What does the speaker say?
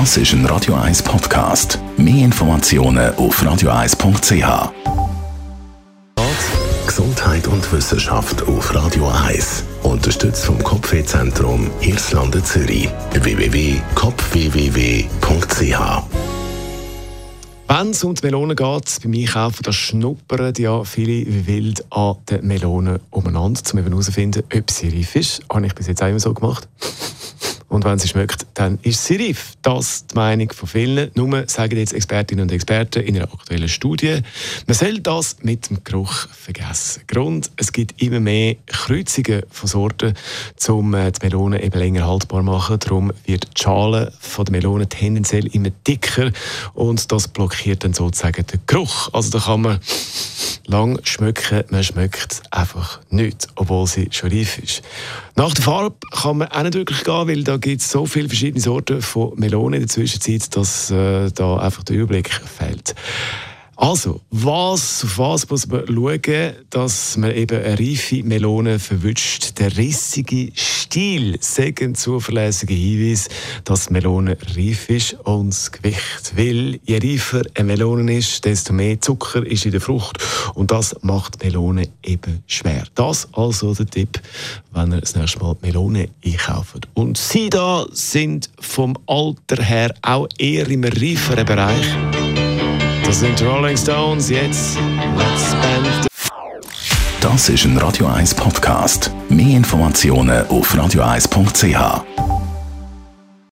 Das ist ein Radio 1 Podcast. Mehr Informationen auf radio1.ch. Gesundheit und Wissenschaft auf Radio 1. Unterstützt vom Kopfwehzentrum Irlande Zürich. www.kopfwww.ch wenn es um die Melonen geht, beim Einkaufen, da schnuppern ja viele wie wild an den Melonen umeinander, um herauszufinden, ob sie reif ist. Habe ich bis jetzt auch immer so gemacht. Und wenn sie schmeckt, dann ist sie reif. Das ist die Meinung von vielen. Nur sagen jetzt Expertinnen und Experten in einer aktuellen Studie, man soll das mit dem Geruch vergessen. Grund, es gibt immer mehr Kreuzungen von Sorten, um äh, die Melonen eben länger haltbar zu machen. Darum wird die Schale der Melonen tendenziell immer dicker und das blockiert dann sozusagen den Geruch. Also da kann man lang schmecken, man schmeckt einfach nicht, obwohl sie schon reif ist. Nach der Farbe kann man auch nicht wirklich gehen, weil da gibt es so viele verschiedene Sorten von Melonen in der Zwischenzeit, dass äh, da einfach der Überblick fehlt. Also, was, auf was muss man schauen, dass man eben eine reife Melone verwünscht? Der rissige Stiel sagt ein zuverlässiger Hinweis, dass Melone reif ist und das Gewicht. Weil je reifer eine Melone ist, desto mehr Zucker ist in der Frucht und das macht Melone eben schwer. Das also der Tipp, wenn ihr das nächste Mal Melone einkauft. Und sie da sind vom Alter her auch eher im reiferen Bereich. Das sind Rolling Stones jetzt. Let's spend. Das ist ein Radio 1 Podcast. Mehr Informationen auf radio1.ch.